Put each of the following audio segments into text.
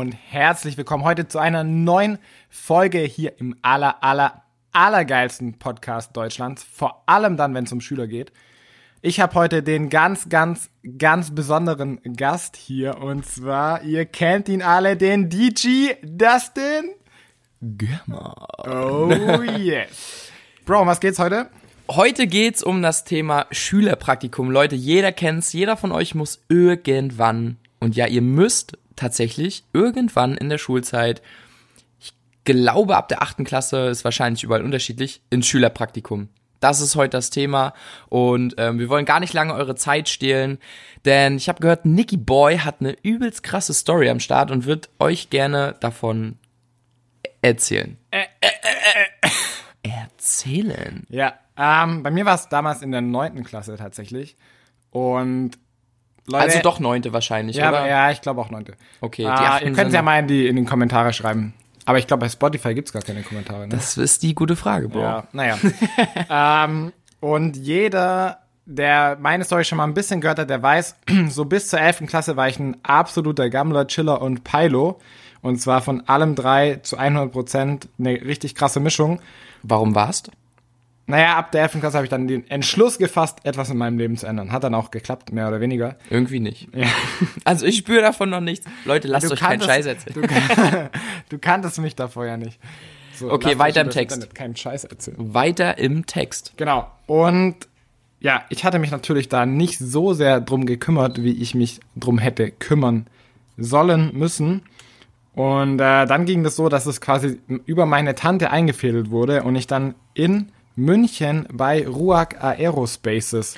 und herzlich willkommen heute zu einer neuen Folge hier im aller, aller, allergeilsten Podcast Deutschlands. Vor allem dann, wenn es um Schüler geht. Ich habe heute den ganz, ganz, ganz besonderen Gast hier und zwar, ihr kennt ihn alle, den DJ Dustin Gürmer. Oh yes. Bro, um was geht's heute? Heute geht's um das Thema Schülerpraktikum. Leute, jeder kennt's, jeder von euch muss irgendwann, und ja, ihr müsst tatsächlich irgendwann in der Schulzeit, ich glaube ab der achten Klasse ist wahrscheinlich überall unterschiedlich, ins Schülerpraktikum. Das ist heute das Thema und ähm, wir wollen gar nicht lange eure Zeit stehlen, denn ich habe gehört, Nicky Boy hat eine übelst krasse Story am Start und wird euch gerne davon erzählen. Äh, äh, äh, äh. erzählen. Ja, ähm, bei mir war es damals in der neunten Klasse tatsächlich. Und Leute, also doch neunte wahrscheinlich, ja, oder? Ja, ich glaube auch neunte. Okay, äh, ihr könnt es ja mal in die, in die Kommentare schreiben. Aber ich glaube, bei Spotify gibt's gar keine Kommentare. Ne? Das ist die gute Frage, Bro. Ja, naja. ähm, und jeder, der meine Story schon mal ein bisschen gehört hat, der weiß, so bis zur elften Klasse war ich ein absoluter Gammler, Chiller und Pilo. Und zwar von allem drei zu 100 Prozent eine richtig krasse Mischung. Warum warst? Naja, ab der 11. Klasse habe ich dann den Entschluss gefasst, etwas in meinem Leben zu ändern. Hat dann auch geklappt, mehr oder weniger. Irgendwie nicht. Ja. Also ich spüre davon noch nichts. Leute, lasst du euch keinen Scheiß erzählen. Du, du, kanntest mich davor ja nicht. So, okay, weiter im Text. Keinen Scheiß erzählen. Weiter im Text. Genau. Und ja, ich hatte mich natürlich da nicht so sehr drum gekümmert, wie ich mich drum hätte kümmern sollen müssen. Und äh, dann ging das so, dass es quasi über meine Tante eingefädelt wurde und ich dann in München bei Ruag Aerospaces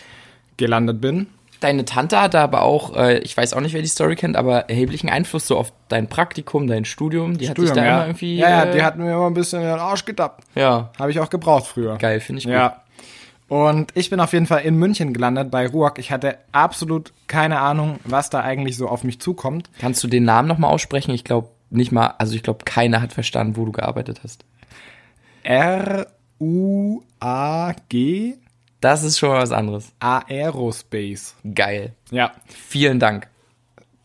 gelandet bin. Deine Tante hatte aber auch, äh, ich weiß auch nicht, wer die Story kennt, aber erheblichen Einfluss so auf dein Praktikum, dein Studium. Die Studium, hat dich da ja. immer irgendwie. Ja, ja, äh, die hat mir immer ein bisschen in den Arsch getappt. Ja. Habe ich auch gebraucht früher. Geil, finde ich gut. Ja. Und ich bin auf jeden Fall in München gelandet bei Ruag. Ich hatte absolut keine Ahnung, was da eigentlich so auf mich zukommt. Kannst du den Namen nochmal aussprechen? Ich glaube nicht mal, also ich glaube, keiner hat verstanden, wo du gearbeitet hast. R-U-A-G Das ist schon mal was anderes. Aerospace. Geil. Ja, Vielen Dank.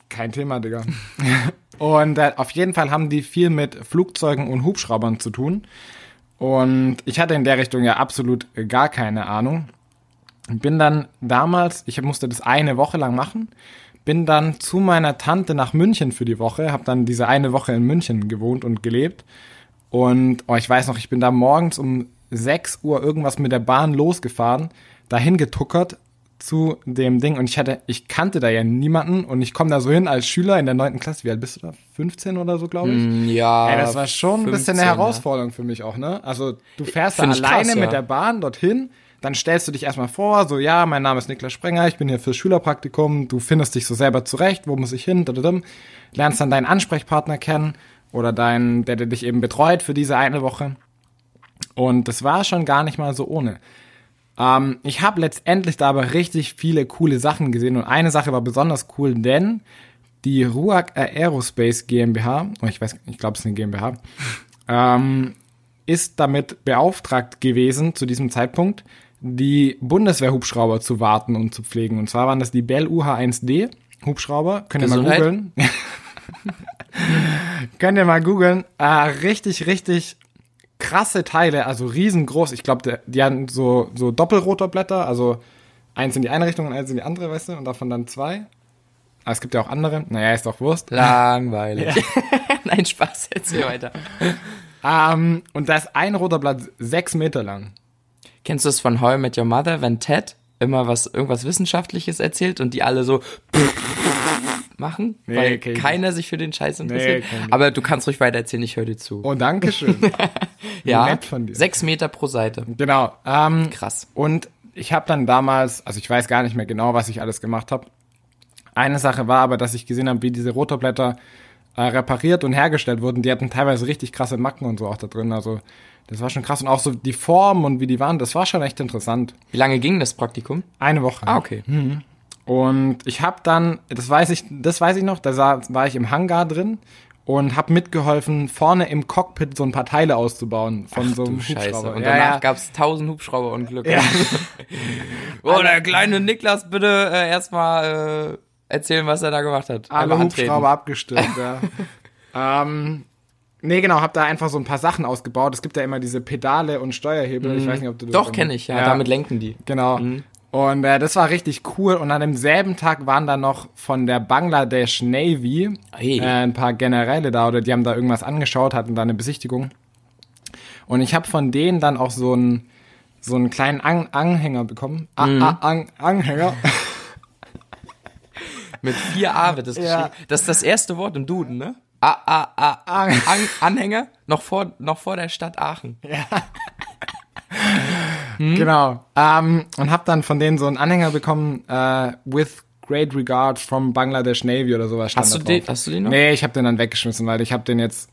kein Thema, Digga. Und äh, auf jeden Fall haben die viel mit Flugzeugen und Hubschraubern zu tun. Und ich hatte in der Richtung ja absolut gar keine Ahnung. Bin dann damals, ich musste das eine Woche lang machen, bin dann zu meiner Tante nach München für die Woche, habe dann diese eine Woche in München gewohnt und gelebt. Und oh, ich weiß noch, ich bin da morgens um 6 Uhr irgendwas mit der Bahn losgefahren, dahin getuckert zu dem Ding und ich hatte, ich kannte da ja niemanden und ich komme da so hin als Schüler in der neunten Klasse. Wie alt bist du da? 15 oder so, glaube ich? Mm, Ja. Ey, das war schon ein bisschen 15, eine ja. Herausforderung für mich auch, ne? Also du fährst da alleine krass, ja. mit der Bahn dorthin, dann stellst du dich erstmal vor, so ja, mein Name ist Niklas Sprenger, ich bin hier fürs Schülerpraktikum, du findest dich so selber zurecht, wo muss ich hin, dadadam. lernst dann deinen Ansprechpartner kennen oder deinen, der, der dich eben betreut für diese eine Woche. Und das war schon gar nicht mal so ohne. Ähm, ich habe letztendlich da aber richtig viele coole Sachen gesehen und eine Sache war besonders cool, denn die Ruag Aerospace GmbH, oh, ich weiß, ich glaube, es ist eine GmbH, ähm, ist damit beauftragt gewesen zu diesem Zeitpunkt, die Bundeswehrhubschrauber zu warten und zu pflegen. Und zwar waren das die Bell UH-1D Hubschrauber. Könnt ihr mal googeln. Könnt ihr mal googeln. Äh, richtig, richtig krasse Teile, also riesengroß. Ich glaube, die hatten so, so Doppelrotorblätter, also eins in die eine Richtung und eins in die andere, weißt du, und davon dann zwei. Aber es gibt ja auch andere. Naja, ist doch Wurst. Langweilig. Nein, Spaß, erzähl weiter. Ähm, und da ist ein Rotorblatt sechs Meter lang. Kennst du das von How I Met Your Mother, wenn Ted immer was, irgendwas Wissenschaftliches erzählt und die alle so machen, Nee, weil ich keiner sich für den Scheiß interessiert. ich Aber du kannst ruhig weiter erzählen, ich höre dir zu. Oh, danke schön. ja, nett von dir. sechs Meter pro Seite. genau. Ähm, Krass. Und ich habe dann damals, also ich weiß gar nicht mehr genau, was ich alles gemacht habe. Eine Sache war aber, dass ich gesehen habe, wie diese Rotorblätter äh, repariert und hergestellt wurden. Die hatten teilweise richtig krasse Macken und so auch da drin. Also das war schon krass. Und auch so die Form und wie die waren, das war schon echt interessant. Wie lange ging das Praktikum? Eine Woche. Ah, okay. Und ich habe dann, das weiß ich, das weiß ich noch, da sah, war ich im Hangar drin und habe mitgeholfen, vorne im Cockpit so ein paar Teile auszubauen von so einem Du Scheiße. Hubschrauber. Und ja, danach ja. gab's tausend Hubschrauberunglücke. Ja. oh, der kleine Niklas, bitte äh, erstmal äh, erzählen, was er da gemacht hat. alle Einmal antreten. Hubschrauber abgestürzt, ja. Ähm, nee, genau, hab da einfach so ein paar Sachen ausgebaut. Es gibt ja immer diese Pedale und Steuerhebel. Ich weiß nicht, ob du das Doch, kenne ich, ja, Damit lenken die. Genau. Und äh, das war richtig cool. Und an demselben Tag waren da noch von der Bangladesh Navy Hey. äh, ein paar Generäle da oder die haben da irgendwas angeschaut, hatten da eine Besichtigung. Und ich habe von denen dann auch so einen so einen kleinen An Anhänger bekommen. A A An Anhänger. Mit vier A wird das Ja. geschrieben. Das ist das erste Wort im Duden, ne? A, A, A, An- An, Anhänger? Noch vor, noch vor der Stadt Aachen. Genau. Ähm, und habe dann von denen so einen Anhänger bekommen, äh, with great regards from Bangladesh Navy oder sowas stand Hast du den, hast du den noch? Nee, ich habe den dann weggeschmissen, weil ich habe den jetzt,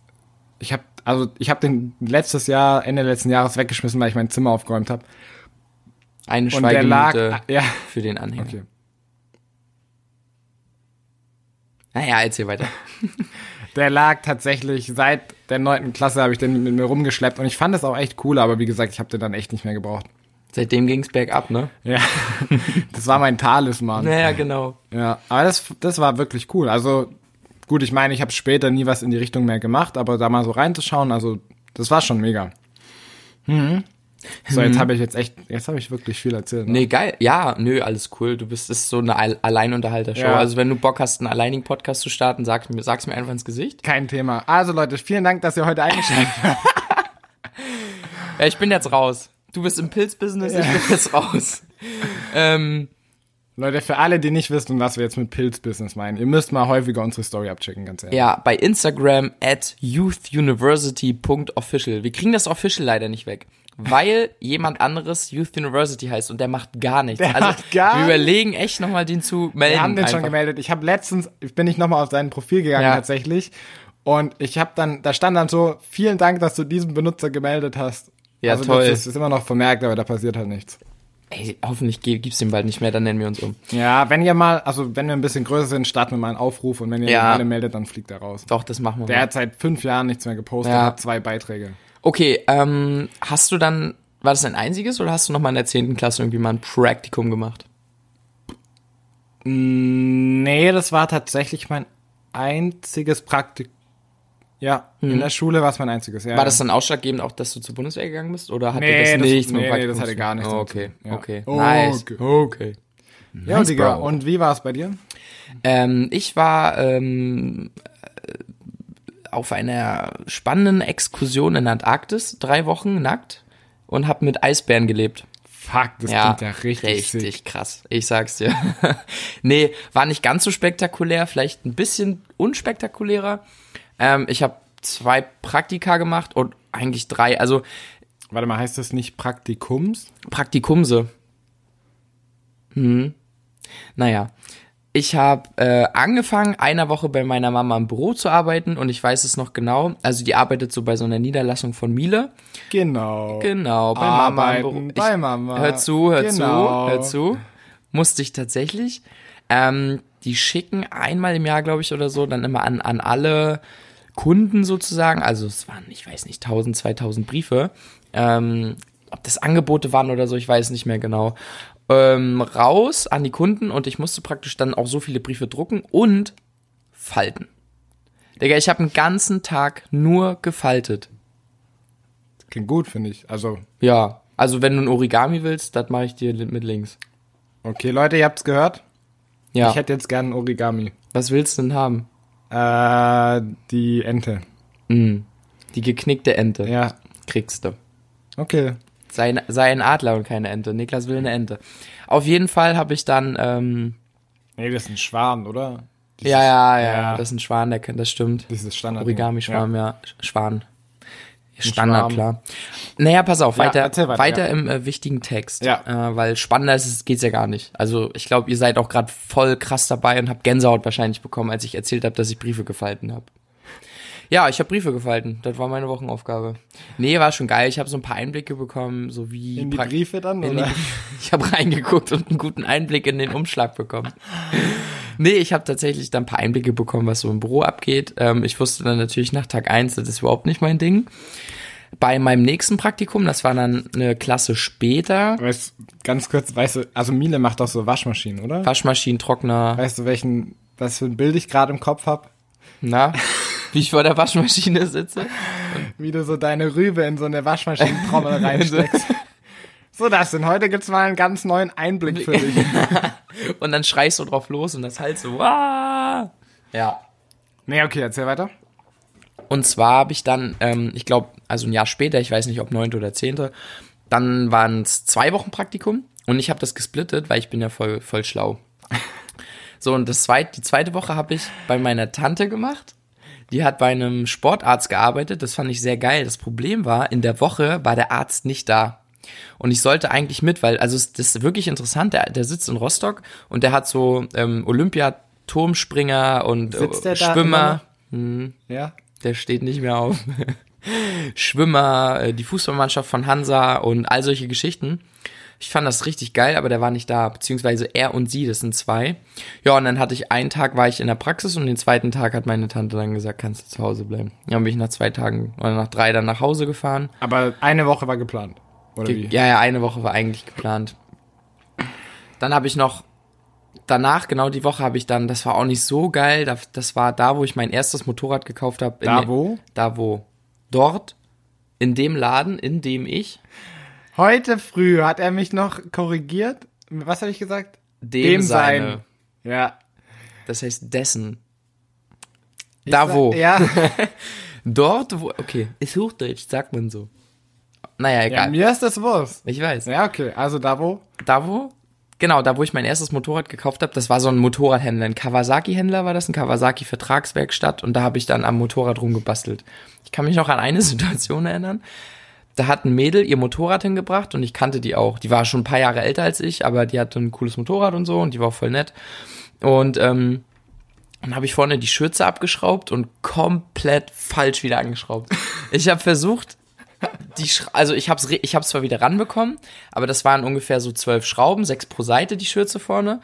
ich habe, also ich habe den letztes Jahr, Ende letzten Jahres weggeschmissen, weil ich mein Zimmer aufgeräumt habe. Eine Und der lag, Schweigeminute ja, für den Anhänger. okay. Naja, erzähl weiter. Der lag tatsächlich seit der neunten Klasse habe ich den mit mir rumgeschleppt und ich fand es auch echt cool, aber wie gesagt, ich habe den dann echt nicht mehr gebraucht. Seitdem ging's bergab, ne? Ja, das war mein Talisman. Naja, genau. Ja, aber das, das war wirklich cool. Also gut, ich meine, ich habe später nie was in die Richtung mehr gemacht, aber da mal so reinzuschauen, also das war schon mega. Mhm. So, jetzt habe ich jetzt echt, jetzt habe ich wirklich viel erzählt. Ne? Nee, geil. Ja, nö, alles cool. Du bist, ist so eine Al- Alleinunterhalter-Show. Ja. Also wenn du Bock hast, einen alleinigen Podcast zu starten, sag's mir, sag's mir einfach ins Gesicht. Kein Thema. Also Leute, vielen Dank, dass ihr heute eingeschaltet habt. Ja, ich bin jetzt raus. Du bist im Pilzbusiness, ich bin jetzt raus. ähm, Leute, für alle, die nicht wissen, was wir jetzt mit Pilzbusiness meinen, ihr müsst mal häufiger unsere Story abchecken, ganz ehrlich. ja, bei Instagram at youthuniversity.official. Wir kriegen das Official leider nicht weg. Weil jemand anderes Youth University heißt und der macht gar nichts. Der also macht gar wir überlegen echt nochmal den zu melden. Wir haben den schon einfach. gemeldet. Ich habe letztens, ich bin ich nochmal auf sein Profil gegangen Ja. tatsächlich. Und ich habe dann, da stand dann so, vielen Dank, dass du diesen Benutzer gemeldet hast. Ja, also toll. Das ist, immer noch vermerkt, aber da passiert halt nichts. Ey, hoffentlich ge- gibt's den bald nicht mehr, dann nennen wir uns um. Ja, wenn ihr mal, also wenn wir ein bisschen größer sind, starten wir mal einen Aufruf und wenn ihr Ja. ihn alle meldet, dann fliegt er raus. Doch, das machen wir Der mal. hat seit fünf Jahren nichts mehr gepostet, Ja. hat zwei Beiträge. Okay, ähm, hast du dann, war das ein einziges oder hast du noch mal in der 10. Klasse irgendwie mal ein Praktikum gemacht? Nee, das war tatsächlich mein einziges Praktikum. Ja, in der Schule war es mein einziges. Ja. War das dann ausschlaggebend auch, dass du zur Bundeswehr gegangen bist? Oder hatte Nee, das das- nichts nee, mit nee, Praktikum das hatte gar nichts zu Okay. Ja. okay, Oh, nice. okay. okay. Ja, Nice, Digga. bro. Und wie war es bei dir? Ähm, ich war ähm, äh, auf einer spannenden Exkursion in Antarktis, drei Wochen nackt und habe mit Eisbären gelebt. Fuck, das Ja, klingt ja richtig, richtig sick. krass. Ich sag's dir. nee, war nicht ganz so spektakulär, vielleicht ein bisschen unspektakulärer. Ähm, ich habe zwei Praktika gemacht und eigentlich drei, also Warte mal, heißt das nicht Praktikums? Praktikumse. Hm. Naja. Ich habe äh, angefangen, einer Woche bei meiner Mama im Büro zu arbeiten und ich weiß es noch genau. Also die arbeitet so bei so einer Niederlassung von Miele. Genau. Genau, bei Mama im Arbeiten Büro. bei Mama. Hör zu, hör Genau. zu, hör zu. Musste ich tatsächlich. Ähm, die schicken einmal im Jahr, glaube ich, oder so, dann immer an, an alle Kunden sozusagen. Also es waren, ich weiß nicht, 1000, 2000 Briefe. Ähm, ob das Angebote waren oder so, ich weiß nicht mehr genau. Ähm, raus an die Kunden und ich musste praktisch dann auch so viele Briefe drucken und falten. Digga, ich habe einen ganzen Tag nur gefaltet. Klingt gut, finde ich. Also, Ja, also wenn du ein Origami willst, das mache ich dir mit links. okay, Leute, ihr habt's gehört. Ja. Ich hätte jetzt gern ein Origami. Was willst du denn haben? Äh, die Ente. Mm, die geknickte Ente. Ja, Kriegst du. okay. Sei, sei ein Adler und keine Ente. Niklas will eine Ente. Auf jeden Fall habe ich dann, ähm, Nee, das ist ein Schwan, oder? Dieses, ja, ja, ja, ja. das ist ein Schwan, der das stimmt. Dieses Standard. Origami-Schwarm, ja. Schwan. Standard, klar. Naja, pass auf, Ja, weiter, erzähl weiter, weiter, ja. im äh, wichtigen Text. Ja. Äh, weil spannender ist es, geht's ja gar nicht. Also ich glaube, ihr seid auch gerade voll krass dabei und habt Gänsehaut wahrscheinlich bekommen, als ich erzählt habe, dass ich Briefe gefalten habe. Ja, ich habe Briefe gefalten. Das war meine Wochenaufgabe. Nee, war schon geil. Ich habe so ein paar Einblicke bekommen, so wie In die Briefe dann, in die, oder? ich habe reingeguckt und einen guten Einblick in den Umschlag bekommen. Nee, ich habe tatsächlich dann ein paar Einblicke bekommen, was so im Büro abgeht. Ähm, ich wusste dann natürlich nach Tag eins, das ist überhaupt nicht mein Ding. Bei meinem nächsten Praktikum, das war dann eine Klasse später, Weißt, ganz kurz, weißt du, also Miele macht doch so Waschmaschinen, oder? Waschmaschinen, Trockner, Weißt du, welchen, was für ein Bild ich gerade im Kopf hab? na? wie ich vor der Waschmaschine sitze. Wie du so deine Rübe in so eine Waschmaschinentrommel reinsteckst. So, das denn. Heute gibt's mal einen ganz neuen Einblick für dich. Und dann schreist du drauf los und das halt so, Wah! ja. Nee, okay, erzähl weiter. Und zwar habe ich dann, ähm, ich glaube, also ein Jahr später, ich weiß nicht, ob neunte oder zehnte, dann waren es zwei Wochen Praktikum und ich habe das gesplittet, weil ich bin ja voll, voll schlau. So, und das zweit, die zweite Woche habe ich bei meiner Tante gemacht. Die hat bei einem Sportarzt gearbeitet. Das fand ich sehr geil. Das Problem war, in der Woche war der Arzt nicht da. Und ich sollte eigentlich mit, weil, also das ist wirklich interessant, der, der sitzt in Rostock und der hat so ähm, Olympiaturmspringer und Sitzt äh, Schwimmer. Ja. Der steht nicht mehr auf. Schwimmer, äh, die Fußballmannschaft von Hansa und all solche Geschichten. Ich fand das richtig geil, aber der war nicht da, beziehungsweise er und sie, das sind zwei. Ja, und dann hatte ich einen Tag war ich in der Praxis und den zweiten Tag hat meine Tante dann gesagt, kannst du zu Hause bleiben. Dann bin ich nach zwei Tagen oder nach drei dann nach Hause gefahren. Aber eine Woche war geplant. Oder wie? Ja, ja, eine Woche war eigentlich geplant. Dann habe ich noch danach, genau die Woche habe ich dann, das war auch nicht so geil, das, das war da, wo ich mein erstes Motorrad gekauft habe. Da wo? Da wo? Dort, in dem Laden, in dem ich Heute früh hat er mich noch korrigiert. Was habe ich gesagt? dem, seine. Ja. Das heißt dessen. Ich Da sag- wo? Ja. Dort, wo, okay, ist Hochdeutsch, sagt man so. Naja, ja. egal. Mir ist das Wurst. ich weiß. Ja, okay. Also da wo? Da wo? Genau, da wo ich mein erstes Motorrad gekauft habe, das war so ein Motorradhändler, ein Kawasaki-Händler war das, ein Kawasaki-Vertragswerkstatt und da habe ich dann am Motorrad rumgebastelt. Ich kann mich noch an eine Situation erinnern. Da hat ein Mädel ihr Motorrad hingebracht und ich kannte die auch. Die war schon ein paar Jahre älter als ich, aber die hatte ein cooles Motorrad und so und die war voll nett. Und ähm, dann habe ich vorne die Schürze abgeschraubt und komplett falsch wieder angeschraubt. Ich habe versucht, die Sch also ich habe es ich hab's zwar wieder ranbekommen, aber das waren ungefähr so zwölf Schrauben, sechs pro Seite die Schürze vorne.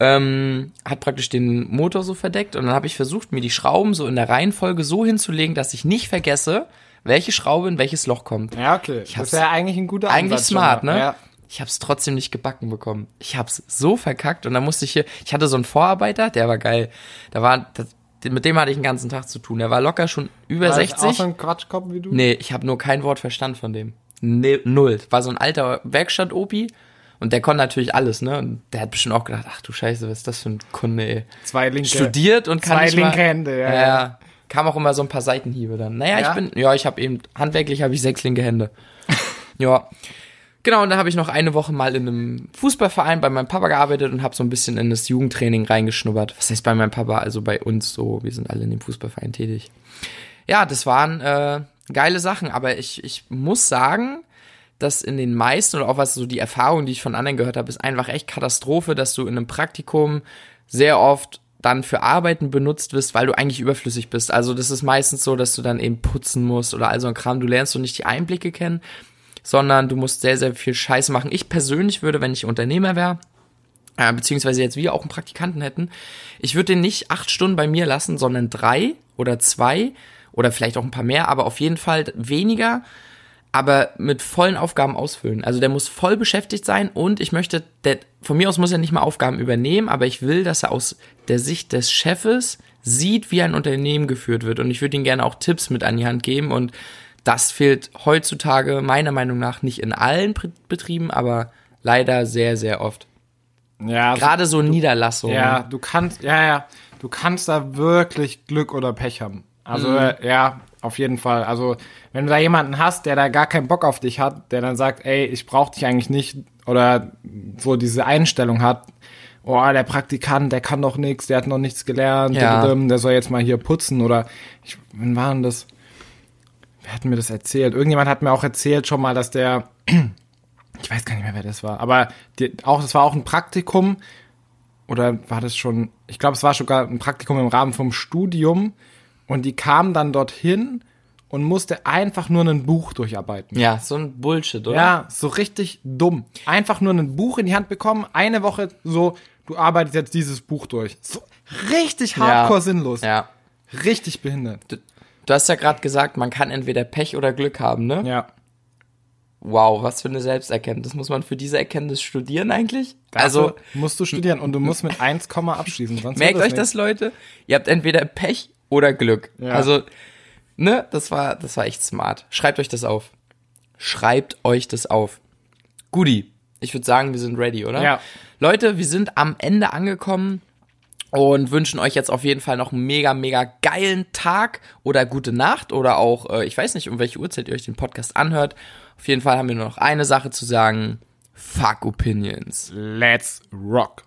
Ähm, hat praktisch den Motor so verdeckt und dann habe ich versucht, mir die Schrauben so in der Reihenfolge so hinzulegen, dass ich nicht vergesse, welche Schraube in welches Loch kommt. Ja, okay. das hab's- ist ja eigentlich ein guter Eigentlich Ansatz smart, mal. ne? Ja. Ich habe es trotzdem nicht gebacken bekommen. Ich habe es so verkackt und dann musste ich hier, ich hatte so einen Vorarbeiter, der war geil. Da war, das, mit dem hatte ich den ganzen Tag zu tun. Der war locker schon über War das auch 60. so ein Quatschkopf wie du? Nee, ich habe nur kein Wort verstanden von dem. Nee, null. War so ein alter Werkstatt-Opi und der konnte natürlich alles, ne? Und der hat bestimmt auch gedacht, ach du Scheiße, was ist das für ein Kunde, ey. Zwei linke. Studiert und kann Zwei nicht mal, linke Hände, ja, ja. Kam auch immer so ein paar Seitenhiebe dann. Naja, Ja? ich bin, ja, ich habe eben, handwerklich habe ich sechs linke Hände. ja. Genau, und dann habe ich noch eine Woche mal in einem Fußballverein bei meinem Papa gearbeitet und habe so ein bisschen in das Jugendtraining reingeschnuppert. Was heißt bei meinem Papa? Also bei uns so, wir sind alle in dem Fußballverein tätig. Ja, das waren äh, geile Sachen, aber ich, ich muss sagen, dass in den meisten oder auch was so die Erfahrungen, die ich von anderen gehört habe, ist einfach echt Katastrophe, dass du in einem Praktikum sehr oft dann für Arbeiten benutzt wirst, weil du eigentlich überflüssig bist. Also das ist meistens so, dass du dann eben putzen musst oder all so ein Kram. Du lernst so nicht die Einblicke kennen, sondern du musst sehr, sehr viel Scheiße machen. Ich persönlich würde, wenn ich Unternehmer wäre, äh, beziehungsweise jetzt wir auch einen Praktikanten hätten, ich würde den nicht acht Stunden bei mir lassen, sondern drei oder zwei oder vielleicht auch ein paar mehr, aber auf jeden Fall weniger, aber mit vollen Aufgaben ausfüllen. Also der muss voll beschäftigt sein und ich möchte, der, von mir aus muss er nicht mal Aufgaben übernehmen, aber ich will, dass er aus der Sicht des Chefes sieht, wie ein Unternehmen geführt wird und ich würde ihm gerne auch Tipps mit an die Hand geben und das fehlt heutzutage meiner Meinung nach nicht in allen Betrieben, aber leider sehr, sehr oft. Ja, also- Gerade so Niederlassungen. Ja, du kannst, ja, ja, du kannst da wirklich Glück oder Pech haben. Also, Mhm. äh, ja, auf jeden Fall. Also, wenn du da jemanden hast, der da gar keinen Bock auf dich hat, der dann sagt, ey, ich brauch dich eigentlich nicht, oder so diese Einstellung hat, oh, der Praktikant, der kann doch nichts, der hat noch nichts gelernt, Ja. der soll jetzt mal hier putzen, oder, ich, wann war denn das? Wer hat mir das erzählt? Irgendjemand hat mir auch erzählt schon mal, dass der, ich weiß gar nicht mehr, wer das war, aber die, auch, das war auch ein Praktikum, oder war das schon, ich glaube, es war sogar ein Praktikum im Rahmen vom Studium und die kam dann dorthin und musste einfach nur ein Buch durcharbeiten. Ja, so ein Bullshit, oder? Ja, so richtig dumm. Einfach nur ein Buch in die Hand bekommen, eine Woche so, du arbeitest jetzt dieses Buch durch. So richtig hardcore sinnlos. Ja. Richtig behindert. Du hast ja gerade gesagt, man kann entweder Pech oder Glück haben, ne? Ja. Wow, was für eine Selbsterkenntnis. Muss man für diese Erkenntnis studieren eigentlich? Also also, musst du studieren und du musst mit 1, abschließen. Sonst merkt euch das, Leute? Ihr habt entweder Pech oder Glück. Ja. Also, ne, das war, das war echt smart. Schreibt euch das auf. Schreibt euch das auf. Guti, ich würde sagen, wir sind ready, oder? Ja. Leute, wir sind am Ende angekommen und wünschen euch jetzt auf jeden Fall noch einen mega, mega geilen Tag oder gute Nacht oder auch, äh, ich weiß nicht, um welche Uhrzeit ihr euch den Podcast anhört. Auf jeden Fall haben wir nur noch eine Sache zu sagen. Fuck Opinions. Let's rock.